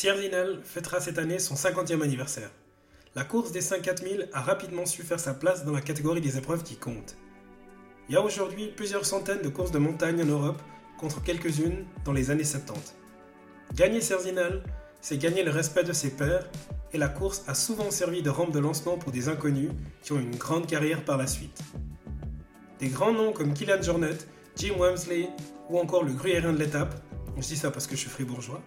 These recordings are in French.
Sierzinal fêtera cette année son 50e anniversaire. La course des 5 4000 a rapidement su faire sa place dans la catégorie des épreuves qui comptent. Il y a aujourd'hui plusieurs centaines de courses de montagne en Europe contre quelques-unes dans les années 70. Gagner Serzinal, c'est gagner le respect de ses pairs et la course a souvent servi de rampe de lancement pour des inconnus qui ont une grande carrière par la suite. Des grands noms comme Kylian Jornet, Jim Wamsley ou encore le gruyérien de l'étape, je dis ça parce que je suis fribourgeois,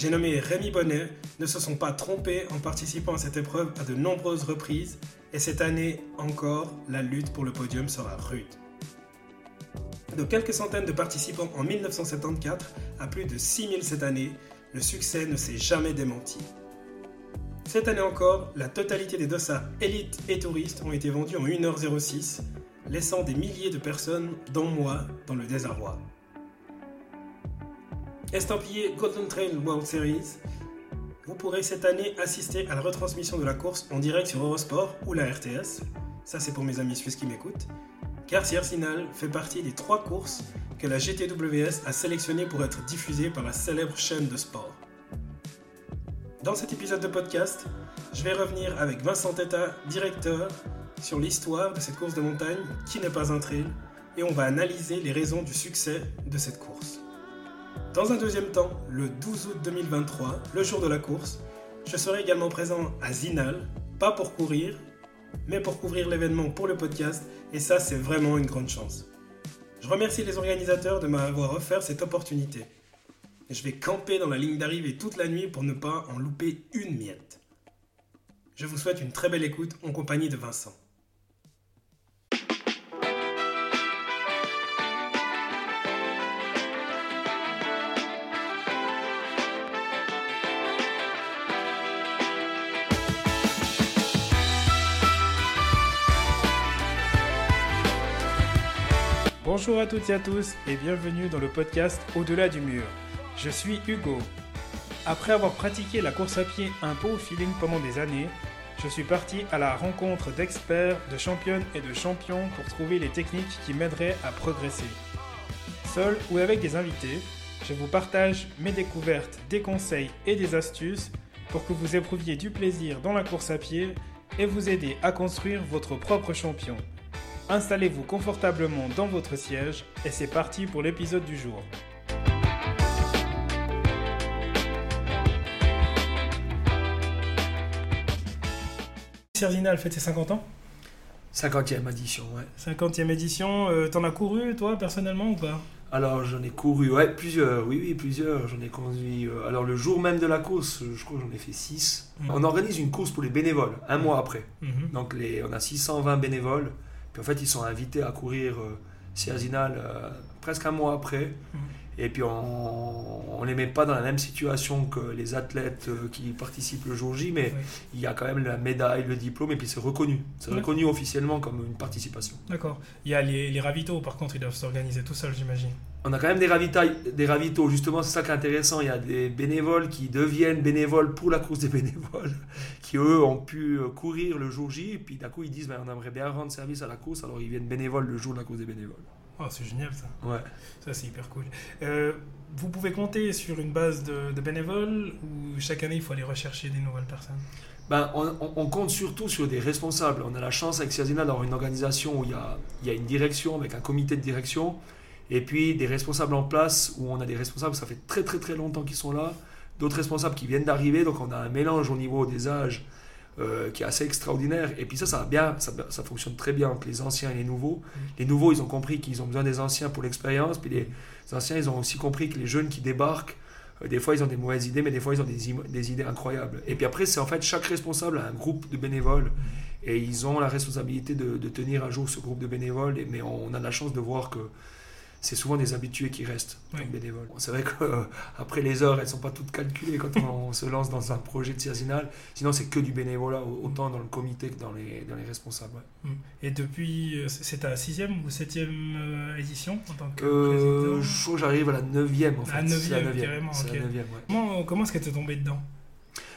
j'ai nommé Rémi Bonnet, ne se sont pas trompés en participant à cette épreuve à de nombreuses reprises et cette année encore, la lutte pour le podium sera rude. De quelques centaines de participants en 1974 à plus de 6000 cette année, le succès ne s'est jamais démenti. Cette année encore, la totalité des dossards élites et touristes ont été vendus en 1h06, laissant des milliers de personnes, dont moi, dans le désarroi. Estampillé Golden Trail World Series, vous pourrez cette année assister à la retransmission de la course en direct sur Eurosport ou la RTS. Ça, c'est pour mes amis suisses qui m'écoutent. Car Siersinal fait partie des trois courses que la GTWS a sélectionnées pour être diffusées par la célèbre chaîne de sport. Dans cet épisode de podcast, je vais revenir avec Vincent Teta, directeur, sur l'histoire de cette course de montagne qui n'est pas un trail et on va analyser les raisons du succès de cette course. Dans un deuxième temps, le 12 août 2023, le jour de la course, je serai également présent à Zinal, pas pour courir, mais pour couvrir l'événement pour le podcast et ça c'est vraiment une grande chance. Je remercie les organisateurs de m'avoir offert cette opportunité je vais camper dans la ligne d'arrivée toute la nuit pour ne pas en louper une miette. Je vous souhaite une très belle écoute en compagnie de Vincent. Bonjour à toutes et à tous et bienvenue dans le podcast Au-delà du mur. Je suis Hugo. Après avoir pratiqué la course à pied un peu au feeling pendant des années, je suis parti à la rencontre d'experts, de championnes et de champions pour trouver les techniques qui m'aideraient à progresser. Seul ou avec des invités, je vous partage mes découvertes, des conseils et des astuces pour que vous éprouviez du plaisir dans la course à pied et vous aider à construire votre propre champion. Installez-vous confortablement dans votre siège et c'est parti pour l'épisode du jour. Serginal fête ses 50 ans 50e édition, ouais. 50e édition, euh, t'en as couru toi personnellement ou pas? Alors j'en ai couru, ouais, plusieurs, oui, oui, plusieurs. J'en ai conduit. Euh, alors le jour même de la course, je crois que j'en ai fait 6. Mhm. On organise une course pour les bénévoles, un mois après. Mhm. Donc les, on a 620 bénévoles. Puis en fait, ils sont invités à courir euh, presque un mois après. Mhm. Et puis on ne les met pas dans la même situation que les athlètes euh, qui participent le jour J, mais il y a quand même la médaille, le diplôme, et puis c'est reconnu. C'est reconnu officiellement comme une participation. D'accord. Il y a les, les ravitaux, par contre, ils doivent s'organiser tout seuls, j'imagine. On a quand même des, ravitailles, des ravitaux, justement, c'est ça qui est intéressant. Il y a des bénévoles qui deviennent bénévoles pour la course des bénévoles, qui eux ont pu euh, courir le jour J, et puis d'un coup ils disent ben, on aimerait bien rendre service à la course, alors ils viennent bénévoles le jour de la course des bénévoles. Oh, c'est génial ça. Ouais. Ça, c'est hyper cool. Euh, vous pouvez compter sur une base de, bénévoles ou chaque année il faut aller rechercher des nouvelles personnes? Ben, on, compte surtout sur des responsables. On a la chance avec Ciazina d'avoir une organisation où il y, a, il y a une direction avec un comité de direction et puis des responsables en place où on a des responsables, ça fait très très très longtemps qu'ils sont là, d'autres responsables qui viennent d'arriver, donc on a un mélange au niveau des âges euh, qui est assez extraordinaire. Et puis ça, ça, bien, ça, ça, fonctionne très bien entre les anciens et les nouveaux. Mm. Les nouveaux, ils ont compris qu'ils ont besoin des anciens pour l'expérience. Puis les anciens, ils ont aussi compris que les jeunes qui débarquent, euh, des fois, ils ont des mauvaises idées, mais des fois, ils ont des, des idées incroyables. Et puis après, c'est en fait chaque responsable a un groupe de bénévoles. Et ils ont la responsabilité de, de tenir à jour ce groupe de bénévoles. mais on a la chance de voir que c'est souvent des habitués qui restent comme bénévoles. C'est vrai qu'après les heures, elles ne sont pas toutes calculées quand on se lance dans un projet de Ciazinal. Sinon, c'est que du bénévolat, autant dans le comité que dans les, dans les responsables. Mm. Et depuis, euh, c'est ta sixième ou septième euh, édition en tant que euh, Je crois que j'arrive à la neuvième en fait. La neuvième, carrément. Comment, comment est-ce que tu es tombé dedans?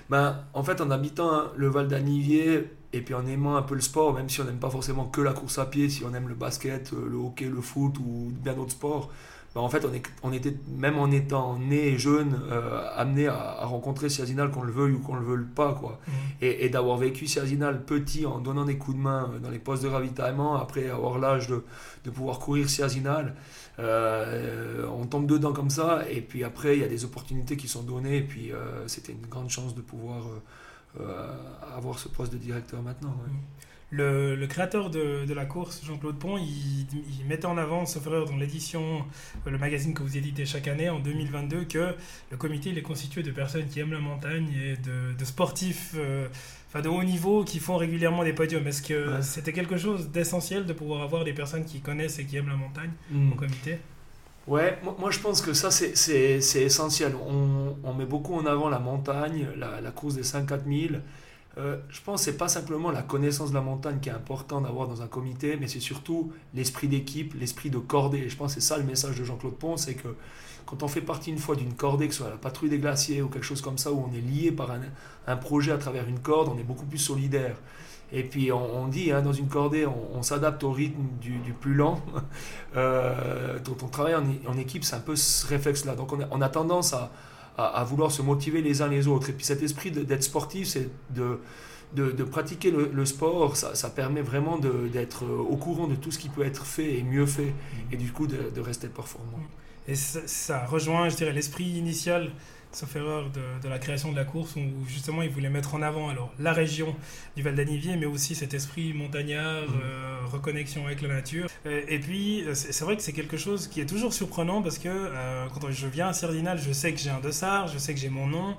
Ben, En fait, en habitant hein, le Val d'Anivier, et puis en aimant un peu le sport, même si on n'aime pas forcément que la course à pied, si on aime le basket, euh, le hockey, le foot ou bien d'autres sports, bah, en fait, on, est, on, était, même en étant né jeune, euh, amené à, rencontrer Siazinal, qu'on le veuille ou qu'on le veuille pas. Quoi. Mmh. Et, d'avoir vécu Siazinal petit en donnant des coups de main dans les postes de ravitaillement, après avoir l'âge de, de, pouvoir courir Siazinal, euh, on tombe dedans comme ça. Et puis après, il y a des opportunités qui sont données. Et puis euh, c'était une grande chance de pouvoir avoir ce poste de directeur maintenant. Mmh. Le, créateur de, la course, Jean-Claude Pont, il, mettait en avant, sauf erreur, dans l'édition, le magazine que vous éditez chaque année, en 2022, que le comité il est constitué de personnes qui aiment la montagne et de, sportifs euh, enfin de haut niveau qui font régulièrement des podiums. Est-ce que c'était quelque chose d'essentiel de pouvoir avoir des personnes qui connaissent et qui aiment la montagne hmm. au comité? Ouais, moi, je pense que ça c'est essentiel. On, met beaucoup en avant la montagne, la, la course des 5-4 000. Euh, je pense que ce n'est pas simplement la connaissance de la montagne qui est important d'avoir dans un comité, mais c'est surtout l'esprit d'équipe, l'esprit de cordée. Je pense que c'est ça le message de Jean-Claude Pont, c'est que quand on fait partie une fois d'une cordée, que ce soit la patrouille des glaciers ou quelque chose comme ça, où on est lié par un, projet à travers une corde, on est beaucoup plus solidaire. Et puis on, dit, hein, dans une cordée, on, s'adapte au rythme du, plus lent. euh, dont on travaille en, équipe, c'est un peu ce réflexe-là. Donc on a tendance à à, vouloir se motiver les uns les autres. Et puis cet esprit d'être sportif, c'est de, de, pratiquer le, sport, ça, ça, permet vraiment d'être au courant de tout ce qui peut être fait et mieux fait, et du coup de, rester performant. Et ça, ça rejoint, je dirais, l'esprit initial sauf erreur, de, la création de la course, où justement il voulait mettre en avant alors la région du Val d'Anivier, mais aussi cet esprit montagnard, mmh. euh, reconnexion avec la nature. Euh, et puis euh, c'est vrai que c'est quelque chose qui est toujours surprenant parce que quand je viens à Sardinal, je sais que j'ai un dossard, je sais que j'ai mon nom,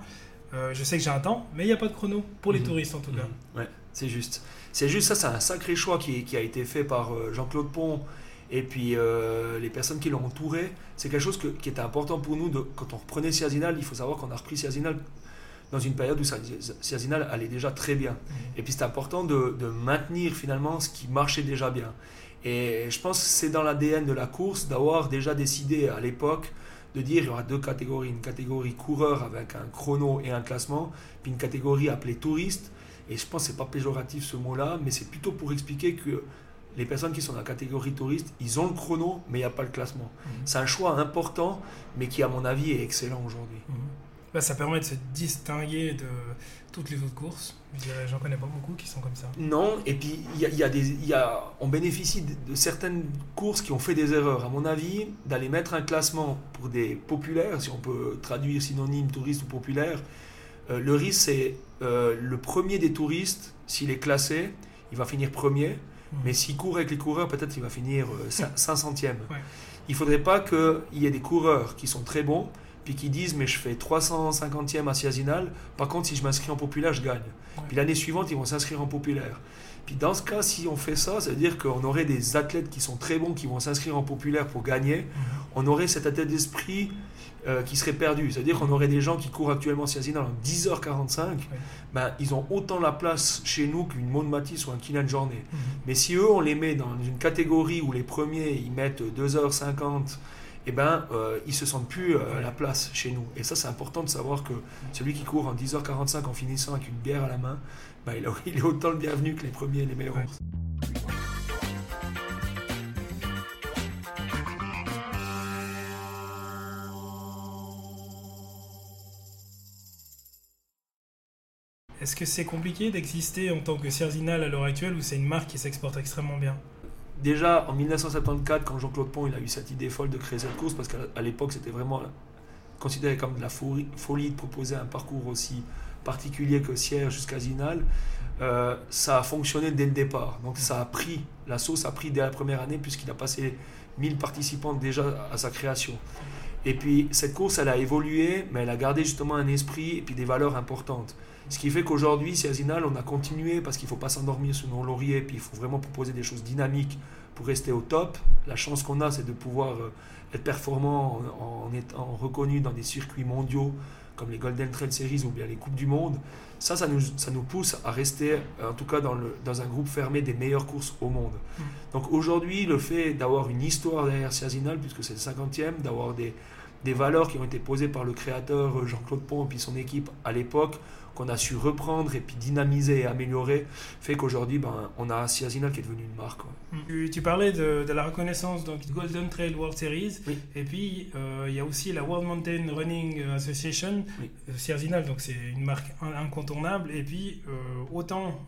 je sais que j'ai un temps, mais il n'y a pas de chrono pour les mmh. touristes en tout cas. Mmh. Ouais, c'est juste. C'est juste ça, c'est un sacré choix qui, qui, a été fait par Jean-Claude Pont et puis euh, les personnes qui l'ont entouré, c'est quelque chose qui était important pour nous. De, quand on reprenait Siazinal, il faut savoir qu'on a repris Siazinal dans une période où Siazinal allait déjà très bien. Mmh. Et puis c'est important de, maintenir finalement ce qui marchait déjà bien. Et je pense que c'est dans l'ADN de la course d'avoir déjà décidé à l'époque de dire il y aura deux catégories, une catégorie coureur avec un chrono et un classement, puis une catégorie appelée touriste. Et je pense que c'est pas péjoratif ce mot-là, mais c'est plutôt pour expliquer que les personnes qui sont dans la catégorie touriste, ils ont le chrono, mais il n'y a pas le classement. Mhm. C'est un choix important, mais qui, à mon avis, est excellent aujourd'hui. Mhm. Bah, ça permet de se distinguer de toutes les autres courses. J'en connais pas beaucoup qui sont comme ça. Non, et puis il y a, des, y a, on bénéficie de, certaines courses qui ont fait des erreurs. À mon avis, d'aller mettre un classement pour des populaires, si on peut traduire synonyme touriste ou populaire, euh, le risque c'est euh, le premier des touristes, s'il est classé, il va finir premier. Mais s'il court avec les coureurs, peut-être qu'il va finir 500e. Euh, il ne faudrait pas qu'il y ait des coureurs qui sont très bons, puis qui disent Mais je fais 350e à Siazinal, par contre, si je m'inscris en populaire, je gagne. Puis l'année suivante, ils vont s'inscrire en populaire. Puis dans ce cas, si on fait ça, ça veut dire qu'on aurait des athlètes qui sont très bons, qui vont s'inscrire en populaire pour gagner. Mhm. On aurait cet état d'esprit euh, qui serait perdu. C'est-à-dire qu'on aurait des gens qui courent actuellement Siazinal en 10h45. Ben, ils ont autant la place chez nous qu'une Maud Matisse ou un Kylian Journée. Mhm. Mais si eux, on les met dans une catégorie où les premiers, ils mettent 2h50 eh ben, euh, ils se sentent plus euh, la place chez nous. Et ça, c'est important de savoir que celui qui court en 10h45 en finissant avec une bière à la main, ben, il, est autant le bienvenu que les premiers et les meilleurs. Est-ce que c'est compliqué d'exister en tant que Cerzinal à l'heure actuelle ou c'est une marque qui s'exporte extrêmement bien? Déjà en 1974, quand Jean-Claude Pont il a eu cette idée folle de créer cette course, parce qu'à l'époque c'était vraiment considéré comme de la folie, de proposer un parcours aussi particulier que Sierre jusqu'à Zinal, euh, ça a fonctionné dès le départ. Donc ça a pris, la sauce a pris dès la première année puisqu'il a passé 1000 participants déjà à sa création. Et puis cette course, elle a évolué, mais elle a gardé justement un esprit et puis des valeurs importantes. Ce qui fait qu'aujourd'hui, si Azinal, on a continué parce qu'il ne faut pas s'endormir sur nos lauriers, puis il faut vraiment proposer des choses dynamiques pour rester au top. La chance qu'on a, c'est de pouvoir euh, être performant en, étant reconnu dans des circuits mondiaux comme les Golden Trail Series ou bien les Coupes du Monde. Ça, ça nous, ça nous pousse à rester, en tout cas dans, le, dans un groupe fermé des meilleures courses au monde. Mm. Donc aujourd'hui, le fait d'avoir une histoire derrière Siazinal, puisque c'est le 50e, d'avoir des, des valeurs qui ont été posées par le créateur euh, Jean-Claude Pont et puis son équipe à l'époque, qu'on a su reprendre et puis dynamiser et améliorer, fait qu'aujourd'hui, ben, on a Siazinal qui est devenu une marque. Tu, tu, parlais de, de, la reconnaissance donc Golden Trail World Series, et puis euh, il y a aussi la World Mountain Running Association, oui. donc c'est une marque incontournable, et puis euh, autant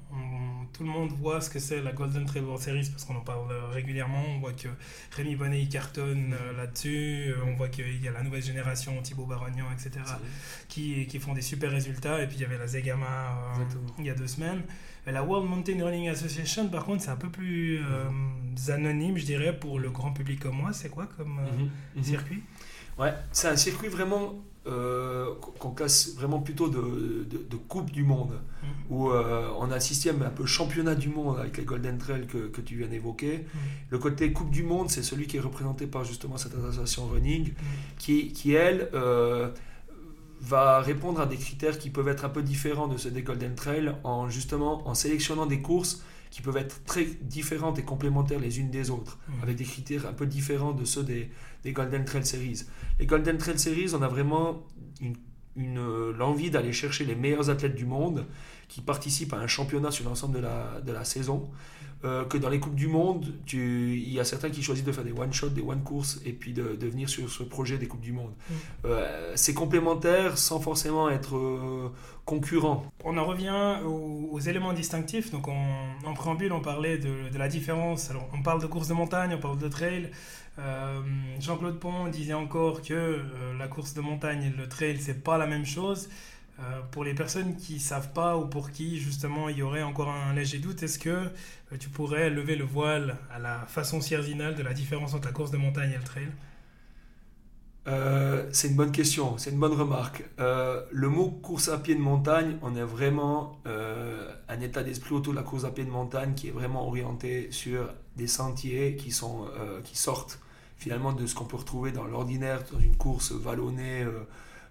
tout le monde voit ce que c'est la Golden Trail World Series parce qu'on en parle régulièrement, on voit que Rémi Bonnet il cartonne euh, là-dessus, on voit qu'il y a la nouvelle génération, Thibaut Barognan, etc., qui, qui, font des super résultats, et puis il y avait la Zegama il y a deux semaines. La World Mountain Running Association, par contre, c'est un peu plus euh, anonyme, je dirais, pour le grand public comme moi. C'est quoi comme euh, mhm, mhm. circuit? Ouais, c'est un circuit vraiment euh, qu'on classe vraiment plutôt de, de, Coupe du Monde, mhm. où on a un système un peu championnat du monde avec les Golden Trail que, que tu viens d'évoquer. Le côté Coupe du Monde, c'est celui qui est représenté par justement cette association running, qui, qui elle va répondre à des critères qui peuvent être un peu différents de ceux des Golden Trail en justement en sélectionnant des courses qui peuvent être très différentes et complémentaires les unes des autres, mmh. avec des critères un peu différents de ceux des, des, Golden Trail Series. Les Golden Trail Series, on a vraiment une, une, l'envie d'aller chercher les meilleurs athlètes du monde qui participent à un championnat sur l'ensemble de la, de la saison. Euh, que dans les Coupes du Monde, il y a certains qui choisissent de faire des one-shots, des one-courses, et puis de, venir sur ce projet des Coupes du Monde. Mm. Euh, c'est complémentaire sans forcément être euh, concurrent. On en revient aux, éléments distinctifs. Donc en, préambule, on parlait de, la différence. Alors on parle de course de montagne, on parle de trail. Jean-Claude Pont disait encore que la course de montagne et le trail, c'est pas la même chose. Euh, pour les personnes qui ne savent pas ou pour qui justement il y aurait encore un léger doute, est-ce que euh, tu pourrais lever le voile à la façon cierzinale de la différence entre la course de montagne et le trail? Euh, c'est une bonne question, c'est une bonne remarque. le mot course à pied de montagne, on est vraiment un état d'esprit autour de la course à pied de montagne qui est vraiment orienté sur des sentiers qui, sont, qui sortent finalement de ce qu'on peut retrouver dans l'ordinaire, dans une course vallonnée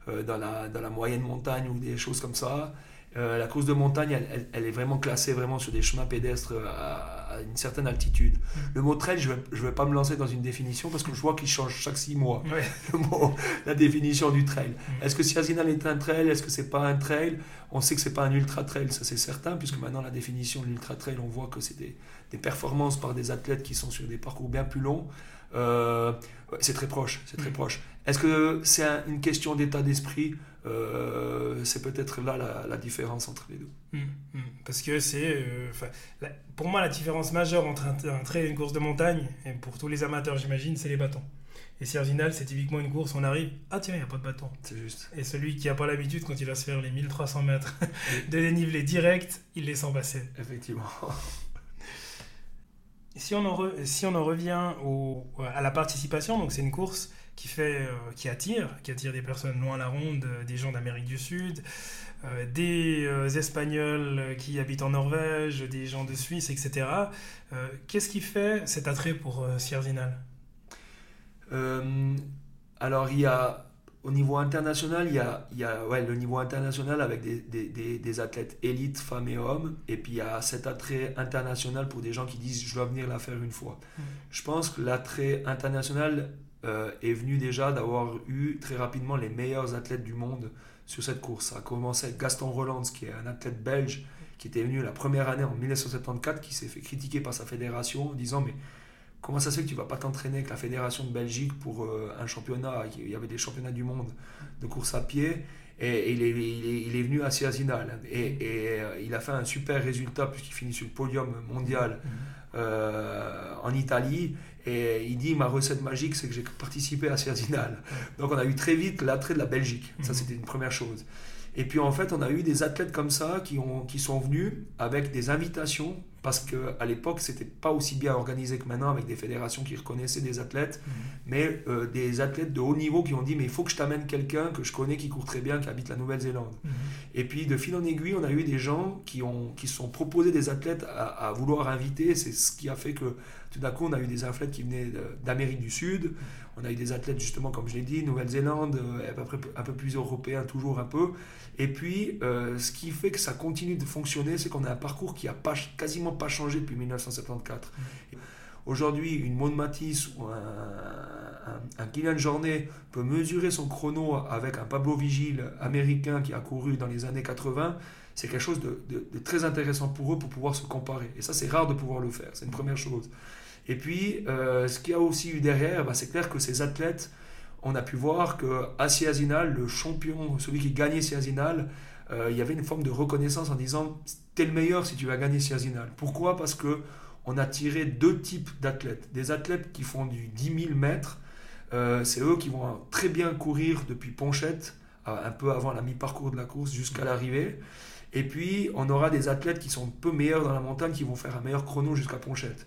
dans, la, dans la moyenne montagne ou des choses comme ça. Euh, la course de montagne, elle, elle, est vraiment classée vraiment sur des chemins pédestres à, une certaine altitude. Mm. Le mot trail, je ne vais, pas me lancer dans une définition parce que je vois qu'il change chaque six mois, le mot, la définition du trail. Mm. Est-ce que Siazinal est un trail? Est-ce que c'est pas un trail? On sait que c'est pas un ultra trail, ça c'est certain, puisque maintenant la définition de l'ultra trail, on voit que c'est des, des, performances par des athlètes qui sont sur des parcours bien plus longs. Euh, c'est très proche, c'est très mm. proche. Est-ce que c'est une question d'état d'esprit euh, C'est peut-être là la, différence entre les deux? Mm, mm. Parce que c'est, euh, pour moi, la différence majeure entre un, trail et une course de montagne, et pour tous les amateurs, j'imagine, c'est les bâtons. Et Serginal, c'est typiquement une course, on arrive, ah tiens, il n'y a pas de bâton. C'est juste. Et celui qui n'a pas l'habitude, quand il va se faire les 1300 mètres de dénivelé direct, il les sent passer. Effectivement. Si on en, revient à la participation, donc c'est une course qui, euh, attire, qui attire des personnes loin à la ronde, euh, des gens d'Amérique du Sud, euh, des Espagnols qui habitent en Norvège, des gens de Suisse, etc. Qu'est-ce qui fait cet attrait pour Sierzinal Alors il y a au niveau international, il y a, il y a ouais, le niveau international avec des, des, des, athlètes élites, femmes et hommes. Et puis il y a cet attrait international pour des gens qui disent je dois venir la faire une fois. Mm. Je pense que l'attrait international euh, est venu déjà d'avoir eu très rapidement les meilleurs athlètes du monde sur cette course. Ça a commencé avec Gaston Rolands, qui est un athlète belge qui était venu la première année en 1974, qui s'est fait critiquer par sa fédération en disant mais Comment ça se fait que tu vas pas t'entraîner avec la fédération de Belgique pour euh, un championnat? Il y avait des championnats du monde de course à pied. Et, il, est, il, est, venu à Siazinal. Et, euh, il a fait un super résultat puisqu'il finit sur le podium mondial mhm. euh, en Italie. Et il dit ma recette magique, c'est que j'ai participé à Siazinal. Donc on a eu très vite l'attrait de la Belgique. Ça, mhm. c'était une première chose. Et puis en fait, on a eu des athlètes comme ça qui, ont, qui sont venus avec des invitations parce qu'à l'époque, c'était pas aussi bien organisé que maintenant avec des fédérations qui reconnaissaient des athlètes, mhm. mais euh, des athlètes de haut niveau qui ont dit mais il faut que je t'amène quelqu'un que je connais qui court très bien, qui habite la Nouvelle-Zélande. Mhm. Et puis de fil en aiguille, on a eu des gens qui ont qui se sont proposés des athlètes à, vouloir inviter. C'est ce qui a fait que tout d'un coup, on a eu des athlètes qui venaient d'Amérique du Sud. On a eu des athlètes justement, comme je l'ai dit, Nouvelle-Zélande, euh, un peu plus européen, toujours un peu. Et puis, euh, ce qui fait que ça continue de fonctionner, c'est qu'on a un parcours qui a pas, quasiment pas changé depuis 1974. aujourd'hui une Maud Matisse ou un, un, Kylian Jornet peut mesurer son chrono avec un Pablo Vigil américain qui a couru dans les années 80, c'est quelque chose de, très intéressant pour eux pour pouvoir se comparer. Et ça, c'est rare de pouvoir le faire. C'est une première chose. Et puis, euh, ce qu'il y a aussi eu derrière, bah, c'est clair que ces athlètes, on a pu voir que à Siazinal, le champion, celui qui gagnait Siazinal, euh, il y avait une forme de reconnaissance en disant t'es le meilleur si tu vas gagner Siazinal. Pourquoi? Parce que on a tiré deux types d'athlètes. Des athlètes qui font du 10 000 mètres, euh, c'est eux qui vont très bien courir depuis Ponchette, un peu avant la mi-parcours de la course jusqu'à l'arrivée. Et puis, on aura des athlètes qui sont un peu meilleurs dans la montagne, qui vont faire un meilleur chrono jusqu'à Ponchette.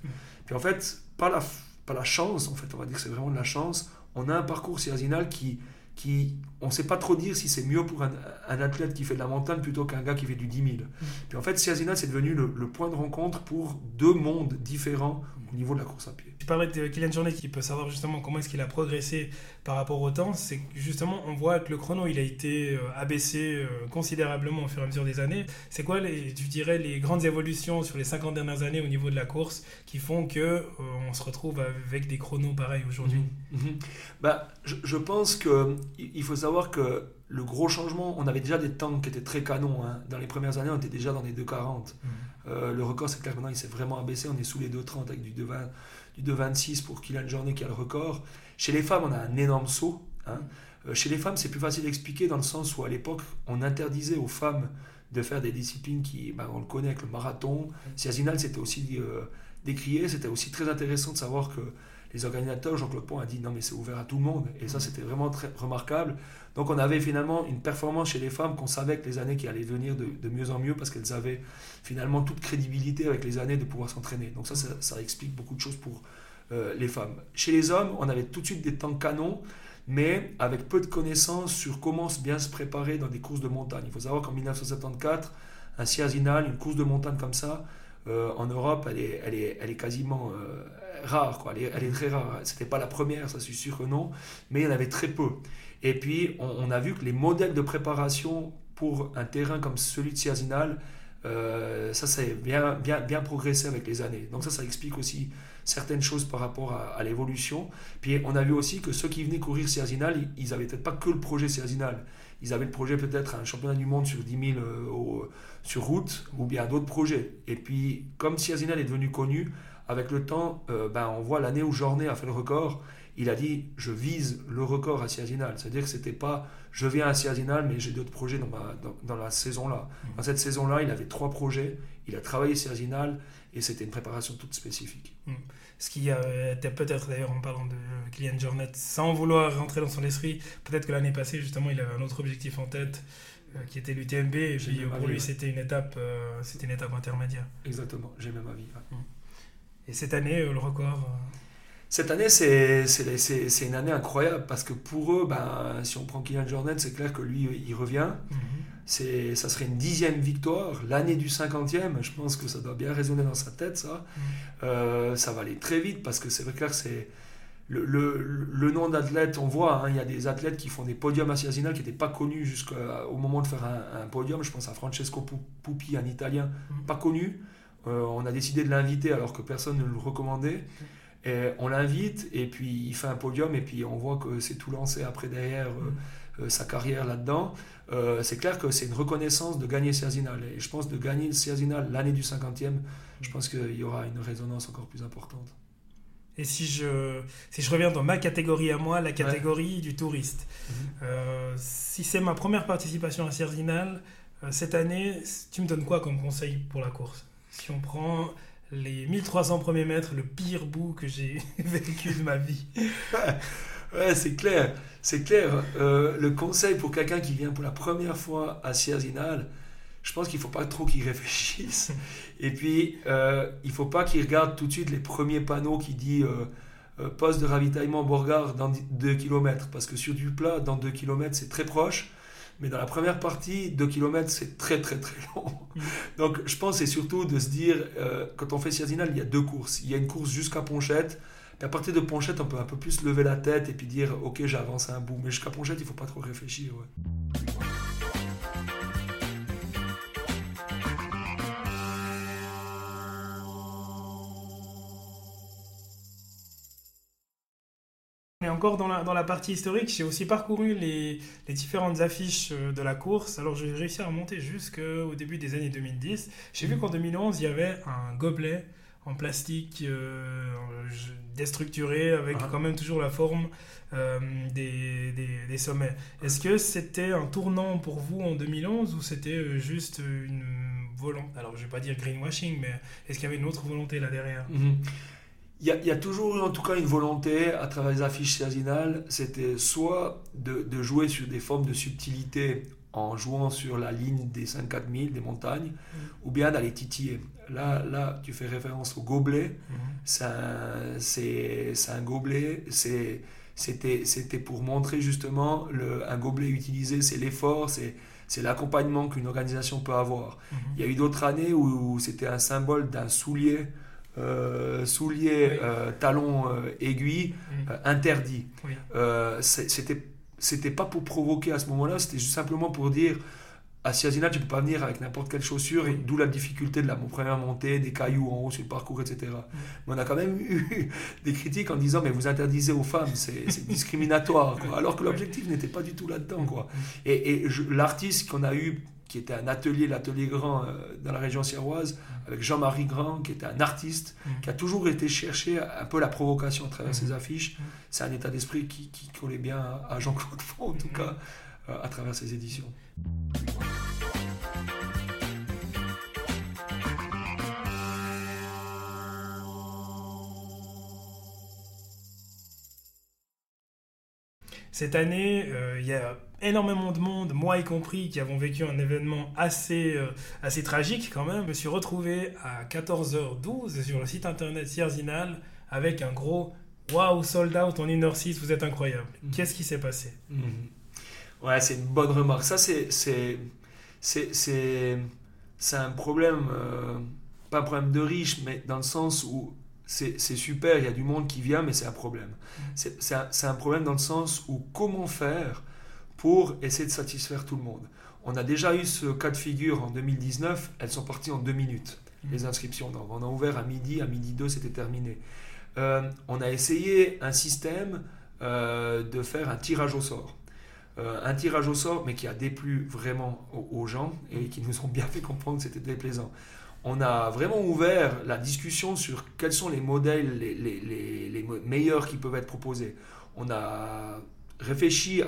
Puis en fait, pas la, pas la chance, en fait, on va dire que c'est vraiment de la chance. On a un parcours siazinal qui, qui on ne sait pas trop dire si c'est mieux pour un, athlète qui fait de la montagne plutôt qu'un gars qui fait du 10 000. Mmh. Puis en fait, Siazinal, c'est devenu le, le, point de rencontre pour deux mondes différents au niveau de la course à pied. Tu parlais de Kylian Jornet qui peut savoir justement comment est-ce qu'il a progressé par rapport au temps. C'est justement, on voit que le chrono, il a été euh, abaissé euh, considérablement au fur et à mesure des années. C'est quoi, les, tu dirais, les grandes évolutions sur les 50 dernières années au niveau de la course qui font que euh, on se retrouve avec des chronos pareils aujourd'hui? Mhm. Mhm. bah, je, je pense qu'il faut savoir que le gros changement, on avait déjà des temps qui étaient très canons. Hein. Dans les premières années, on était déjà dans les 2,40. Euh, le record, c'est clair maintenant, il s'est vraiment abaissé. On est sous les 2,30 avec du 2,26 pour Kylian Jornet qui a le record. Chez les femmes, on a un énorme saut. Hein. Euh, chez les femmes, c'est plus facile d'expliquer dans le sens où à l'époque, on interdisait aux femmes de faire des disciplines qui, ben, on le connaît avec le marathon. Siazinal, c'était aussi euh, décrié. C'était aussi très intéressant de savoir que les organisateurs, Jean-Claude Pont a dit non mais c'est ouvert à tout le monde. Et ça, c'était vraiment très remarquable. Donc on avait finalement une performance chez les femmes qu'on savait que les années qui allaient venir de, mieux en mieux parce qu'elles avaient finalement toute crédibilité avec les années de pouvoir s'entraîner. Donc ça, ça, explique beaucoup de choses pour euh, les femmes. Chez les hommes, on avait tout de suite des temps canons, mais avec peu de connaissances sur comment bien se préparer dans des courses de montagne. Il faut savoir qu'en 1974, un Siazinal, une course de montagne comme ça, euh, en Europe, elle est, elle est, elle est quasiment euh, rare. Elle, est, elle est très rare. C'était pas la première, ça c'est sûr que non, mais il y en avait très peu. Et puis, on, a vu que les modèles de préparation pour un terrain comme celui de Siazinal, euh, ça, ça a bien, bien, bien progressé avec les années. Donc ça, ça explique aussi certaines choses par rapport à, l'évolution. Puis on a vu aussi que ceux qui venaient courir Siazinal, ils n'avaient peut-être pas que le projet Siazinal. Ils avaient le projet peut-être un championnat du monde sur 10 000 euh, sur route ou bien d'autres projets. Et puis, comme Siazinal est devenu connu, avec le temps, euh, ben, on voit l'année où Jornet a fait le record, il a dit je vise le record à Siazinal. C'est-à-dire que c'était pas je viens à Siazinal, mais j'ai d'autres projets dans, ma, dans, la saison-là. Mmh. Dans cette saison-là, il avait trois projets. Il a travaillé Siazinal et c'était une préparation toute spécifique. Mmh. Ce qui était peut-être d'ailleurs en parlant de Kylian Jornet, sans vouloir rentrer dans son esprit, peut-être que l'année passée, justement, il avait un autre objectif en tête euh, qui était l'UTMB. Et puis pour lui, c'était une, étape, euh, c'était une étape intermédiaire. Exactement, j'ai même avis. Mmh. Et cette année, euh, le record cette année, c'est une année incroyable parce que pour eux, ben, si on prend Kylian Jornet, c'est clair que lui, il revient. Mhm. Ça serait une dixième victoire, l'année du cinquantième. Je pense que ça doit bien résonner dans sa tête, ça. Mhm. Euh, ça va aller très vite parce que c'est vrai que c'est. Le, le, le, nom d'athlète, on voit, hein, il y a des athlètes qui font des podiums à qui n'étaient pas connus jusqu'au moment de faire un, podium. Je pense à Francesco Pupi, un Italien, mhm. pas connu. Euh, on a décidé de l'inviter alors que personne ne le recommandait on l'invite et puis il fait un podium et puis on voit que c'est tout lancé après derrière euh, euh, sa carrière là-dedans. Euh, c'est clair que c'est une reconnaissance de gagner Cerzinal. Et je pense de gagner Cerzinal l'année du 50e, je pense qu'il y aura une résonance encore plus importante. Et si je, si je reviens dans ma catégorie à moi, la catégorie du touriste, mhm. si c'est ma première participation à Cerzinal, cette année, tu me donnes quoi comme conseil pour la course? Si on prend les 1300 premiers mètres, le pire bout que j'ai vécu de ma vie. ouais, c'est clair. C'est clair. Euh, le conseil pour quelqu'un qui vient pour la première fois à Sierzinal, je pense qu'il ne faut pas trop qu'il réfléchisse. Et puis, euh, il ne faut pas qu'il regarde tout de suite les premiers panneaux qui disent euh, poste de ravitaillement Borgard dans 2 km. Parce que sur du plat, dans 2 km, c'est très proche. Mais dans la première partie, 2 km, c'est très très très long. Mm. Donc je pense c'est surtout de se dire, euh, quand on fait Siazinal, il y a deux courses. Il y a une course jusqu'à Ponchette. Et à partir de Ponchette, on peut un peu plus lever la tête et puis dire, ok, j'avance un bout. Mais jusqu'à Ponchette, il ne faut pas trop réfléchir. Encore dans la, dans la partie historique, j'ai aussi parcouru les, les, différentes affiches euh, de la course. Alors j'ai réussi à remonter jusqu'au début des années 2010. J'ai vu qu'en 2011, il y avait un gobelet en plastique euh, déstructuré avec ah. quand même toujours la forme euh, des, des, des, sommets. Est-ce que c'était un tournant pour vous en 2011 ou c'était juste une volonté? Alors je ne vais pas dire greenwashing, mais est-ce qu'il y avait une autre volonté là derrière? Mhm. Il y, a, toujours eu en tout cas une volonté à travers les affiches cerzinales, c'était soit de, de, jouer sur des formes de subtilité en jouant sur la ligne des 5-4000, des montagnes, mm. ou bien d'aller titiller. Là, là, tu fais référence au gobelet. Mm. C'est un, gobelet, c'était pour montrer justement le, un gobelet utilisé, c'est l'effort, c'est l'accompagnement qu'une organisation peut avoir. Mm-hmm. Il y a eu d'autres années où c'était un symbole d'un soulier euh, souliers, euh, talons euh, aiguilles, interdits. c'était c'était pas pour provoquer à ce moment-là, c'était simplement pour dire à Siazina, tu peux pas venir avec n'importe quelle chaussure, et d'où la difficulté de la première montée, des cailloux en haut sur le parcours, etc. Mais on a quand même eu des critiques en disant, mais vous interdisez aux femmes, c'est discriminatoire, alors que l'objectif n'était pas du tout là-dedans. Quoi. Et, et l'artiste qu'on a eu qui était un atelier, l'atelier Grand euh, dans la région sierroise, mm. avec Jean-Marie Grand, qui était un artiste, mm. qui a toujours été chercher un peu la provocation à travers mm. ses affiches. C'est un état d'esprit qui, qui, collait bien à Jean-Claude Font, en tout cas, euh, à travers ses éditions. Cette année, euh, il y a énormément de monde, moi y compris, qui avons vécu un événement assez, euh, assez tragique quand même. Je me suis retrouvé à 14h12 sur le site internet Sierzinal avec un gros Waouh, sold out en Inner 6, vous êtes incroyable. Mhm. Qu'est-ce qui s'est passé? Mhm. Ouais, c'est une bonne remarque. Ça, c'est, c'est, c'est, c'est, un problème, euh, pas un problème de riche, mais dans le sens où c'est super, il y a du monde qui vient, mais c'est un problème. Mm. C'est un, un, problème dans le sens où comment faire pour essayer de satisfaire tout le monde. On a déjà eu ce cas de figure en 2019, elles sont parties en deux minutes, mm. les inscriptions. on a ouvert à midi, à midi 2, c'était terminé. Euh, on a essayé un système euh, de faire un tirage au sort. Euh, un tirage au sort, mais qui a déplu vraiment aux, aux gens et qui nous ont bien fait comprendre que c'était déplaisant on a vraiment ouvert la discussion sur quels sont les modèles les, meilleurs qui peuvent être proposés. On a réfléchi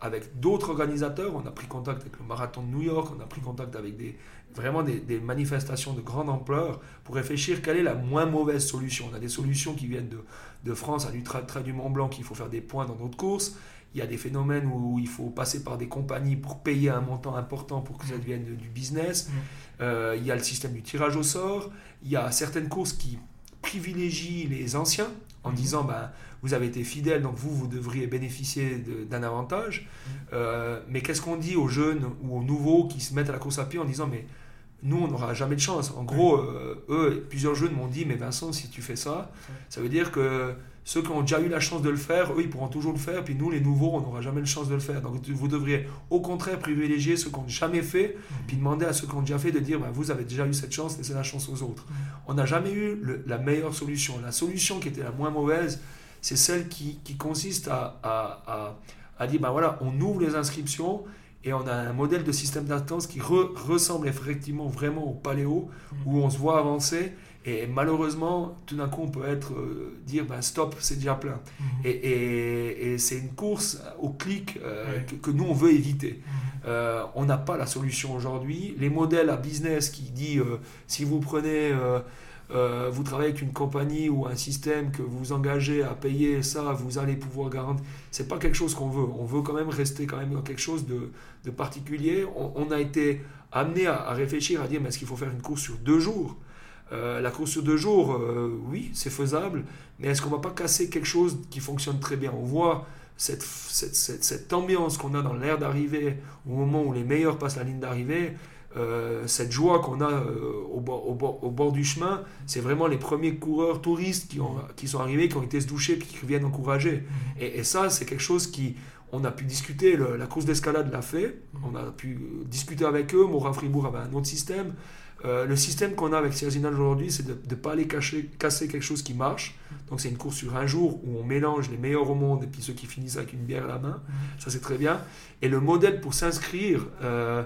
avec d'autres organisateurs, on a pris contact avec le Marathon de New York, on a pris contact avec des, vraiment des, manifestations de grande ampleur pour réfléchir quelle est la moins mauvaise solution. On a des solutions qui viennent de, France à du trait du Mont Blanc qu'il faut faire des points dans notre course. Il y a des phénomènes où il faut passer par des compagnies pour payer un montant important pour que ça devienne du business. Mm. Euh, il y a le système du tirage au sort. Il y a certaines courses qui privilégient les anciens en mm. disant ben, vous avez été fidèle, donc vous, vous devriez bénéficier d'un avantage. Mm. Euh, mais qu'est-ce qu'on dit aux jeunes ou aux nouveaux qui se mettent à la course à pied en disant mais nous, on n'aura jamais de chance. En gros, euh, eux, plusieurs jeunes m'ont dit, mais Vincent, si tu fais ça, ça veut dire que ceux qui ont déjà eu la chance de le faire, eux, ils pourront toujours le faire. Puis nous, les nouveaux, on n'aura jamais la chance de le faire. Donc vous devriez au contraire privilégier ceux qui n'ont jamais fait, mmh. puis demander à ceux qui ont déjà fait de dire, bah, vous avez déjà eu cette chance, laissez la chance aux autres. Mmh. On n'a jamais eu la meilleure solution. La solution qui était la moins mauvaise, c'est celle qui, consiste à, à, à, dire, ben voilà, on ouvre les inscriptions et on a un modèle de système d'attente qui ressemble effectivement vraiment au paléo, où on se voit avancer et malheureusement, tout d'un coup, on peut être euh, dire ben stop, c'est déjà plein. Mhm. Et, et, c'est une course au clic euh, que, nous on veut éviter. Mhm. Euh, on n'a pas la solution aujourd'hui. Les modèles à business qui dit si vous prenez, vous travaillez avec une compagnie ou un système que vous engagez à payer ça, vous allez pouvoir garantir. C'est pas quelque chose qu'on veut. On veut quand même rester quand même dans quelque chose de, particulier. On, a été amené à, à réfléchir à dire mais est-ce qu'il faut faire une course sur deux jours? Euh, la course sur deux jours, euh, oui, c'est faisable, mais est-ce qu'on va pas casser quelque chose qui fonctionne très bien? On voit cette, cette, ambiance qu'on a dans l'air d'arrivée au moment où les meilleurs passent la ligne d'arrivée. Euh, cette joie qu'on a au, bord, au, bord, du chemin, c'est vraiment les premiers coureurs touristes qui, ont, qui sont arrivés, qui ont été se doucher, puis qui viennent encourager. Mmh. Et, ça, c'est quelque chose qui, on a pu discuter, la course d'escalade l'a fait, mmh. on a pu discuter avec eux, Mora Fribourg avait un autre système, Euh, le système qu'on a avec Cerzinal aujourd'hui, c'est de ne pas aller cacher, casser quelque chose qui marche. Donc c'est une course sur un jour où on mélange les meilleurs au monde et puis ceux qui finissent avec une bière à la main. Ça c'est très bien. Et le modèle pour s'inscrire, euh,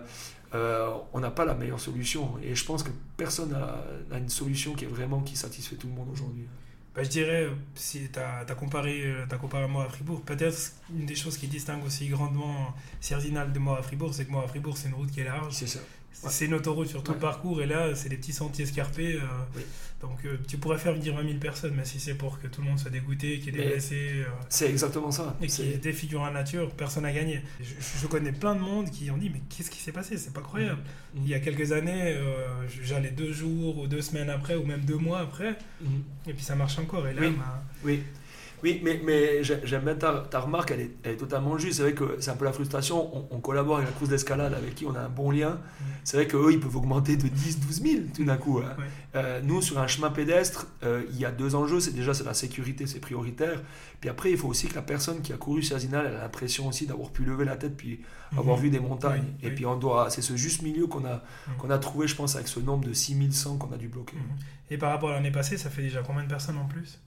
euh, on n'a pas la meilleure solution. Et je pense que personne n'a une solution qui est vraiment qui satisfait tout le monde aujourd'hui. Bah, je dirais, si tu as, comparé, as comparé moi à Fribourg, peut-être une des choses qui distingue aussi grandement Cerzinal de moi à Fribourg, c'est que moi à Fribourg, c'est une route qui est large. C'est ça. C'est une autoroute sur tout le parcours et là, c'est des petits sentiers escarpés. Euh, donc euh, tu pourrais faire venir 20 000 personnes, mais si c'est pour que tout le monde soit dégoûté, qu'il y ait des blessés. Euh, c'est exactement ça. Et ait des la nature, personne n'a gagné. Je, connais plein de monde qui ont dit Mais qu'est-ce qui s'est passé? C'est pas croyable. Mhm. Il y a quelques années, j'allais deux jours ou deux semaines après, ou même deux mois après, mhm. et puis ça marche encore. Et là, oui. oui. Oui, mais, mais j'aime bien ta, ta, remarque, elle est, elle est, totalement juste. C'est vrai que c'est un peu la frustration. On, collabore avec la course d'escalade avec qui on a un bon lien. C'est vrai qu'eux, ils peuvent augmenter de 10, 12 000 tout d'un coup. Hein. Euh, nous, sur un chemin pédestre, euh, il y a deux enjeux. C'est déjà c'est la sécurité, c'est prioritaire. Puis après, il faut aussi que la personne qui a couru sur Asinal, elle a l'impression aussi d'avoir pu lever la tête puis avoir mm-hmm. vu des montagnes. Et puis on doit, c'est ce juste milieu qu'on a, qu'on a trouvé, je pense, avec ce nombre de 6100 qu'on a dû bloquer. Mm-hmm. Et par rapport à l'année passée, ça fait déjà combien de personnes en plus?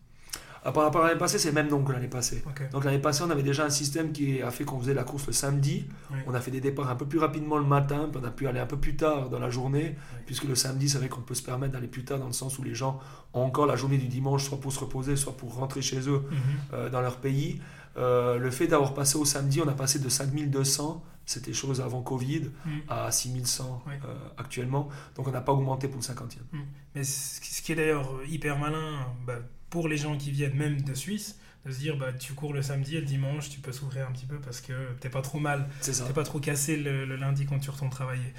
Par rapport à l'année passée, c'est le même nombre que l'année passée. Donc l'année passée, on avait déjà un système qui a fait qu'on faisait la course le samedi. On a fait des départs un peu plus rapidement le matin, puis on a pu aller un peu plus tard dans la journée, puisque le samedi, c'est vrai qu'on peut se permettre d'aller plus tard dans le sens où les gens ont encore la journée du dimanche, soit pour se reposer, soit pour rentrer chez eux mhm. euh, dans leur pays. Euh, le fait d'avoir passé au samedi, on a passé de 5200 c'était chose avant Covid, mhm. à 6100 euh, actuellement. Donc on n'a pas augmenté pour le 50e. Mhm. Mais ce qui est d'ailleurs hyper malin, bah, pour les gens qui viennent même de Suisse, de se dire bah, tu cours le samedi et le dimanche, tu peux s'ouvrir un petit peu parce que t'es pas trop mal, t'es pas trop cassé le, lundi quand tu retournes travailler.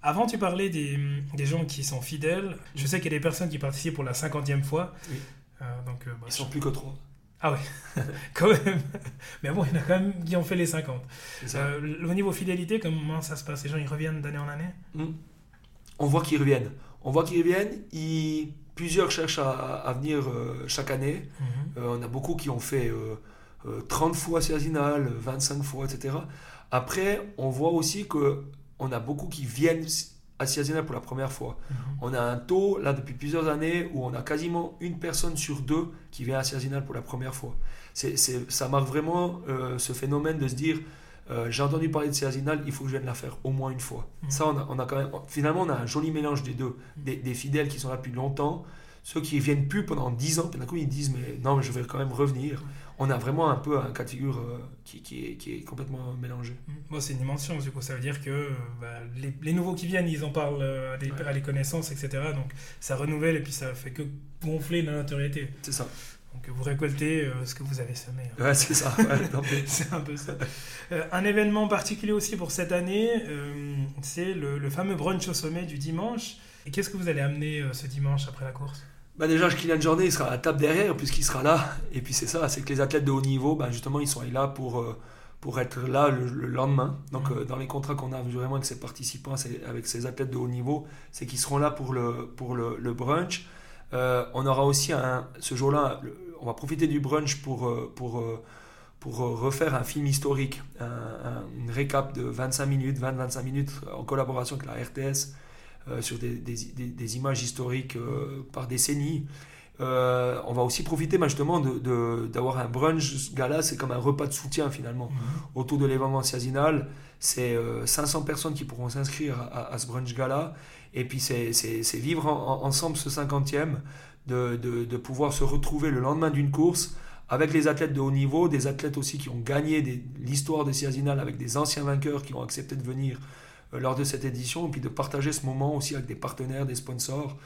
Avant, tu parlais des, des, gens qui sont fidèles. Je sais qu'il y a des personnes qui participent pour la cinquantième fois. Oui. Euh, donc, euh, bah, Ils sont plus que trois. Ah oui, quand même. Mais bon, il y en a quand même qui ont fait les 50. Euh, au niveau fidélité, comment ça se passe? Les gens, ils reviennent d'année en année? Hmm. On voit qu'ils reviennent. On voit qu'ils reviennent. Ils Plusieurs cherchent à, venir euh, chaque année. Mhm. Euh, on a beaucoup qui ont fait 30 euh, fois Cerzinal, 25 fois, etc. Après, on voit aussi que on a beaucoup qui viennent à Cerzinal pour la première fois. Mhm. On a un taux, là, depuis plusieurs années, où on a quasiment une personne sur deux qui vient à Cerzinal pour la première fois. Ça marque vraiment ce phénomène de se dire, euh, j'ai entendu parler de Cerzinal, il faut que je vienne la faire au moins une fois. Mm. Ça, on a, on a, quand même, finalement, on a un joli mélange des deux. Mm. Des, fidèles qui sont là depuis longtemps, ceux qui ne viennent plus pendant 10 ans, puis d'un coup ils disent, mais non, mais je vais quand même revenir. Mm. On a vraiment un peu un cas de figure euh, qui, qui, est, qui, est, complètement mélangé. Moi, c'est une dimension, du coup, ça veut dire que euh, bah, les, les, nouveaux qui viennent, ils en parlent à, des, à les connaissances, etc. Donc ça renouvelle et puis ça fait que gonfler la notoriété. C'est ça. Donc vous récoltez euh, ce que vous avez semé. Hein. Ouais, c'est ça. c'est un peu ça. Euh, un événement particulier aussi pour cette année, euh, c'est le, fameux brunch au sommet du dimanche. Et qu'est-ce que vous allez amener ce dimanche après la course? Bah déjà, Kylian Jornet, il sera à la table derrière puisqu'il sera là. Et puis c'est ça, c'est que les athlètes de haut niveau, bah, justement, ils sont là pour, pour être là le, lendemain. Donc mmh. dans les contrats qu'on a vraiment avec ces participants, avec ces athlètes de haut niveau, c'est qu'ils seront là pour le, pour le, le brunch. on aura aussi un, ce jour-là on va profiter du brunch pour, euh, pour, euh, pour euh, refaire un film historique, un, une récap de 25 minutes, 20-25 minutes en collaboration avec la RTS sur des, des, images historiques par décennies. on va aussi profiter bah, justement d'avoir de, un brunch gala, c'est comme un repas de soutien finalement mhm. autour de l'événement Ciazinal. C'est 500 personnes qui pourront s'inscrire à, ce brunch gala et puis c'est vivre ensemble ce 50e de, pouvoir se retrouver le lendemain d'une course avec les athlètes de haut niveau, des athlètes aussi qui ont gagné l'histoire de Ciazinal avec des anciens vainqueurs qui ont accepté de venir euh, lors de cette édition, et puis de partager ce moment aussi avec des partenaires, des sponsors,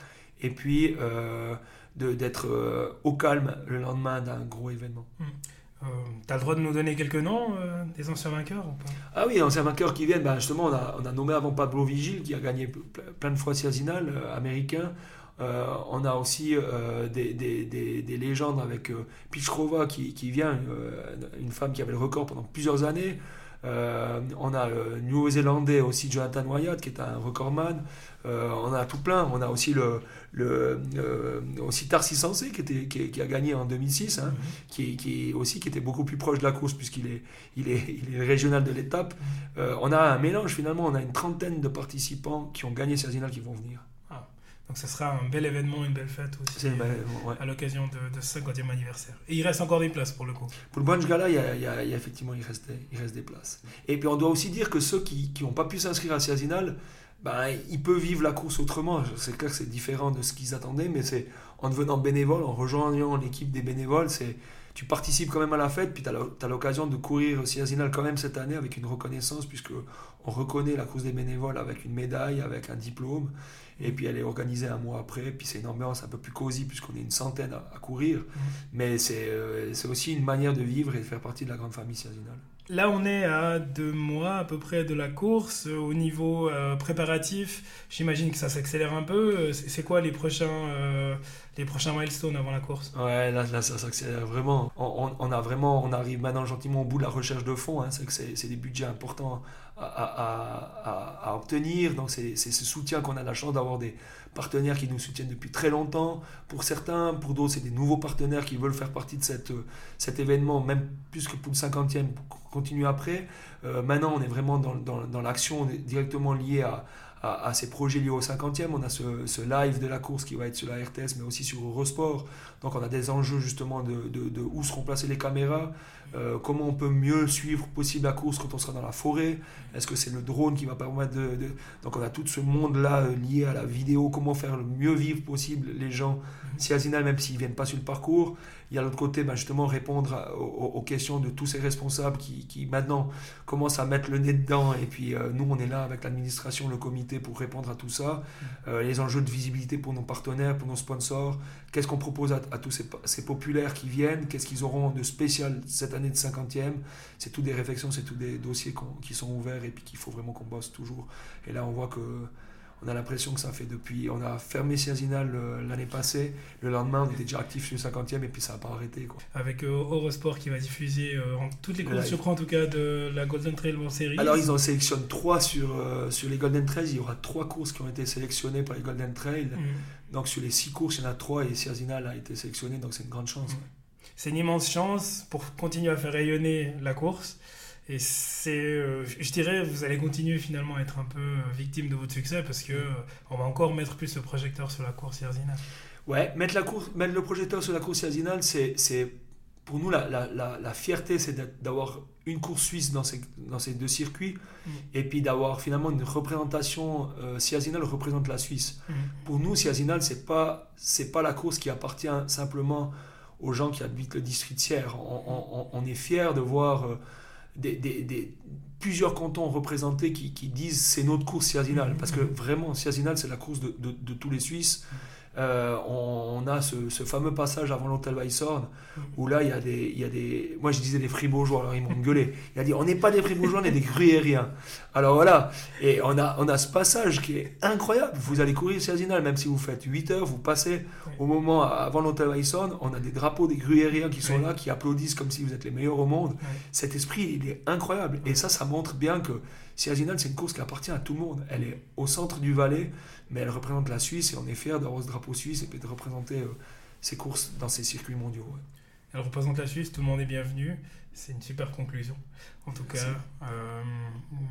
et puis euh, d'être euh, au calme le lendemain d'un gros événement. Mmh. tu as le droit de nous donner quelques noms des anciens vainqueurs ou pas? Ah oui, anciens vainqueurs qui viennent, ben justement, on a, on a, nommé avant Pablo Vigil qui a gagné plein de fois Ciazinal, américain. Euh, on a aussi euh, des, des, des, légendes avec euh, Pichrova qui, qui vient, une femme qui avait le record pendant plusieurs années. on a le Néo-Zélandais aussi Jonathan Wyatt qui est un recordman. on a tout plein. On a aussi le, le aussi Tarsi Sensé qui, était, qui, a gagné en 2006, hein, mm-hmm. qui, qui, aussi qui était beaucoup plus proche de la course puisqu'il est, il est, il est régional de l'étape. Mm-hmm. on a un mélange finalement. On a une trentaine de participants qui ont gagné Cerzinal qui vont venir. Donc ce sera un bel événement, une belle fête aussi à l'occasion de, ce 50e anniversaire. Et il reste encore des places pour le coup. Pour le Bunch Gala, il y a, effectivement il reste, il reste des places. Et puis on doit aussi dire que ceux qui n'ont pas pu s'inscrire à Ciazinal, ben, ils peuvent vivre la course autrement. C'est clair que c'est différent de ce qu'ils attendaient, mais c'est en devenant bénévole, en rejoignant l'équipe des bénévoles, c'est tu participes quand même à la fête, puis tu as l'occasion de courir Ciazinal quand même cette année avec une reconnaissance, puisque on reconnaît la course des bénévoles avec une médaille, avec un diplôme. Et puis elle est organisée un mois après. Puis c'est une ambiance un peu plus cosy puisqu'on est une centaine à, courir. Mhm. Mais euh, c'est aussi une manière de vivre et de faire partie de la grande famille Ciazinal. Là, on est à deux mois à peu près de la course. Au niveau euh, préparatif, j'imagine que ça s'accélère un peu. Euh, c'est quoi les prochains, les prochains milestones avant la course? Ouais, là, ça s'accélère vraiment. On, a vraiment. On arrive maintenant gentiment au bout de la recherche de fonds. Hein. C'est c'est des budgets importants à, obtenir. Donc c'est ce soutien qu'on a la chance d'avoir des partenaires qui nous soutiennent depuis très longtemps. Pour certains, pour d'autres, c'est des nouveaux partenaires qui veulent faire partie de cette, cet événement, même plus que pour le 50e, pour continuer après. Euh, maintenant, on est vraiment dans, dans, dans l'action directement liée à, à, ces projets liés au 50e. On a ce, live de la course qui va être sur la RTS, mais aussi sur Eurosport. Donc on a des enjeux justement de, de, de où seront placées les caméras, euh, comment on peut mieux suivre possible la course quand on sera dans la forêt? Est-ce que c'est le drone qui va permettre de, Donc on a tout ce monde-là euh, lié à la vidéo, comment faire le mieux vivre possible les gens, si Asinal, même s'ils viennent pas sur le parcours. Il y a l'autre côté, ben justement, répondre aux, questions de tous ces responsables qui, qui, maintenant commencent à mettre le nez dedans. Et puis euh, nous, on est là avec l'administration, le comité pour répondre à tout ça. les enjeux de visibilité pour nos partenaires, pour nos sponsors. Qu'est-ce qu'on propose à, tous ces, ces, populaires qui viennent? Qu'est-ce qu'ils auront de spécial cette année de 50e, c'est tout des réflexions, c'est tout des dossiers qui sont ouverts et puis qu'il faut vraiment qu'on bosse toujours. Et là, on voit que on a l'impression que ça fait depuis. On a fermé Ciazinal euh, l'année passée. Le lendemain, on était déjà actif sur le 50e et puis ça n'a pas arrêté. Quoi. Avec euh, Eurosport qui va diffuser euh, toutes les courses, je crois en tout cas, de la Golden Trail World Series. Alors, ils en sélectionnent trois sur, sur les Golden Trails. Il y aura trois courses qui ont été sélectionnées par les Golden Trail. Mm. Donc, sur les six courses, il y en a trois et Ciazinal a été sélectionné. Donc, c'est une grande chance. Mm c'est une immense chance pour continuer à faire rayonner la course. Et c'est, euh, je dirais, vous allez continuer finalement à être un peu euh, victime de votre succès parce que euh, on va encore mettre plus le projecteur sur la course Yerzinal. Ouais, mettre, la course, mettre le projecteur sur la course Yerzinal, c'est, c'est pour nous la, la, la, fierté, c'est d'avoir une course suisse dans ces, dans ces deux circuits mm. et puis d'avoir finalement une représentation. Euh, Siazinal représente la Suisse. Mm. Pour nous, Siazinal, c'est pas, c'est pas la course qui appartient simplement aux gens qui habitent le district tiers. On, est fiers de voir euh, des, plusieurs cantons représentés qui, disent c'est notre course Siazinal. Parce que vraiment, Siazinal, c'est la course de, de, tous les Suisses. Euh, on, a ce, fameux passage avant l'hôtel Weisshorn où là il y, a des, il y a des. Moi je disais des fribourgeois, alors ils m'ont gueulé. Il a dit on n'est pas des fribourgeois, on est des gruyériens. Alors voilà, et on a, on a ce passage qui est incroyable. Vous allez courir Zinal, même si vous faites 8 heures, vous passez au moment avant l'hôtel Weisshorn, on a des drapeaux des gruyériens qui sont là, qui applaudissent comme si vous êtes les meilleurs au monde. Cet esprit, il est incroyable. Et ça, ça montre bien que Zinal, c'est une course qui appartient à tout le monde. Elle est au centre du Valais mais elle représente la Suisse et on est fiers d'avoir ce drapeau suisse et de représenter euh, ces courses dans ces circuits mondiaux. Elle représente la Suisse, tout le monde est bienvenu. C'est une super conclusion. En tout cas, euh,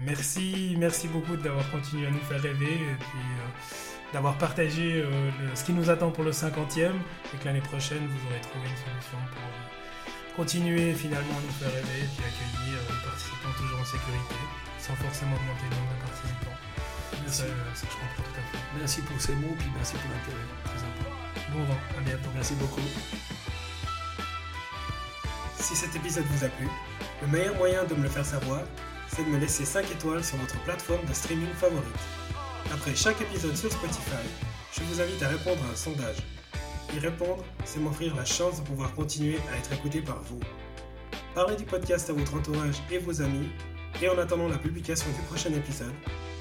merci, merci beaucoup d'avoir continué à nous faire rêver et puis euh, d'avoir partagé ce qui nous attend pour le 50e et que l'année prochaine, vous aurez trouvé une solution pour continuer finalement à nous faire rêver et puis accueillir les participants toujours en sécurité sans forcément augmenter le nombre de participants. Merci. Merci pour ces mots, puis merci pour l'intérêt. Très important. Bon vent, à bientôt. Merci beaucoup. Si cet épisode vous a plu, le meilleur moyen de me le faire savoir, c'est de me laisser 5 étoiles sur votre plateforme de streaming favorite. Après chaque épisode sur Spotify, je vous invite à répondre à un sondage. Y répondre, c'est m'offrir la chance de pouvoir continuer à être écouté par vous. Parlez du podcast à votre entourage et vos amis, et en attendant la publication du prochain épisode,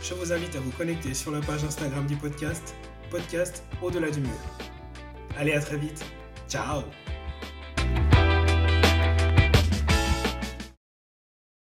je vous invite à vous connecter sur la page Instagram du podcast, podcast Au-delà du mur. Allez, à très vite. Ciao